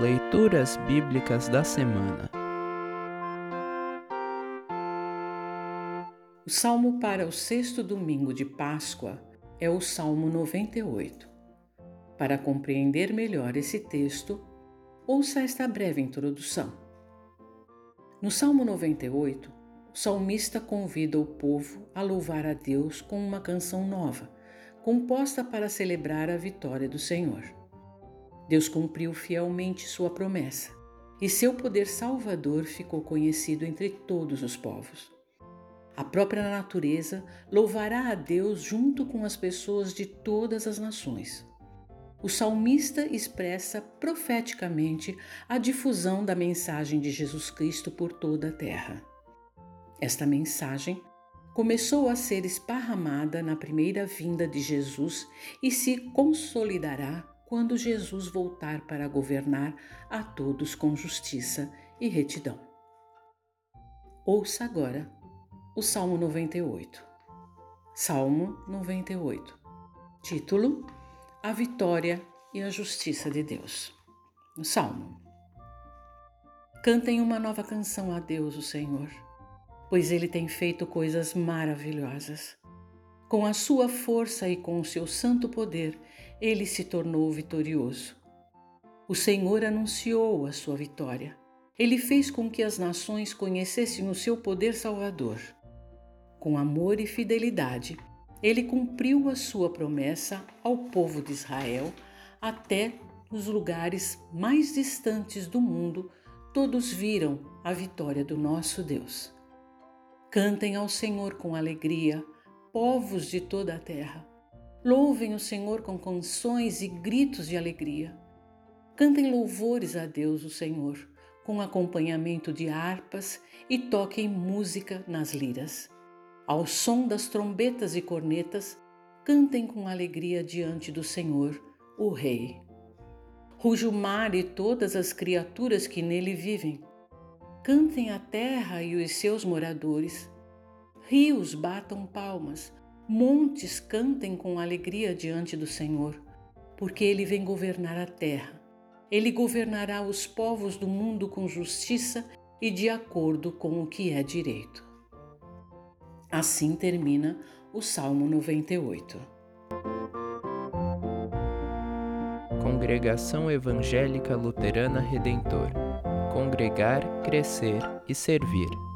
Leituras Bíblicas da Semana O salmo para o sexto domingo de Páscoa é o Salmo 98. Para compreender melhor esse texto, ouça esta breve introdução. No Salmo 98, o salmista convida o povo a louvar a Deus com uma canção nova, composta para celebrar a vitória do Senhor. Deus cumpriu fielmente sua promessa e seu poder salvador ficou conhecido entre todos os povos. A própria natureza louvará a Deus junto com as pessoas de todas as nações. O salmista expressa profeticamente a difusão da mensagem de Jesus Cristo por toda a terra. Esta mensagem começou a ser esparramada na primeira vinda de Jesus e se consolidará quando Jesus voltar para governar a todos com justiça e retidão. Ouça agora o Salmo 98. Salmo 98. Título: A vitória e a justiça de Deus. O Salmo. Cantem uma nova canção a Deus, o Senhor, pois ele tem feito coisas maravilhosas. Com a sua força e com o seu santo poder, ele se tornou vitorioso. O Senhor anunciou a sua vitória. Ele fez com que as nações conhecessem o seu poder salvador. Com amor e fidelidade, ele cumpriu a sua promessa ao povo de Israel até nos lugares mais distantes do mundo, todos viram a vitória do nosso Deus. Cantem ao Senhor com alegria povos de toda a terra. Louvem o Senhor com canções e gritos de alegria. Cantem louvores a Deus, o Senhor, com acompanhamento de harpas e toquem música nas liras. Ao som das trombetas e cornetas, cantem com alegria diante do Senhor, o Rei. Ruge o mar e todas as criaturas que nele vivem. Cantem a terra e os seus moradores rios batam palmas, montes cantem com alegria diante do Senhor, porque ele vem governar a terra. Ele governará os povos do mundo com justiça e de acordo com o que é direito. Assim termina o Salmo 98. Congregação Evangélica Luterana Redentor Congregar, Crescer e Servir.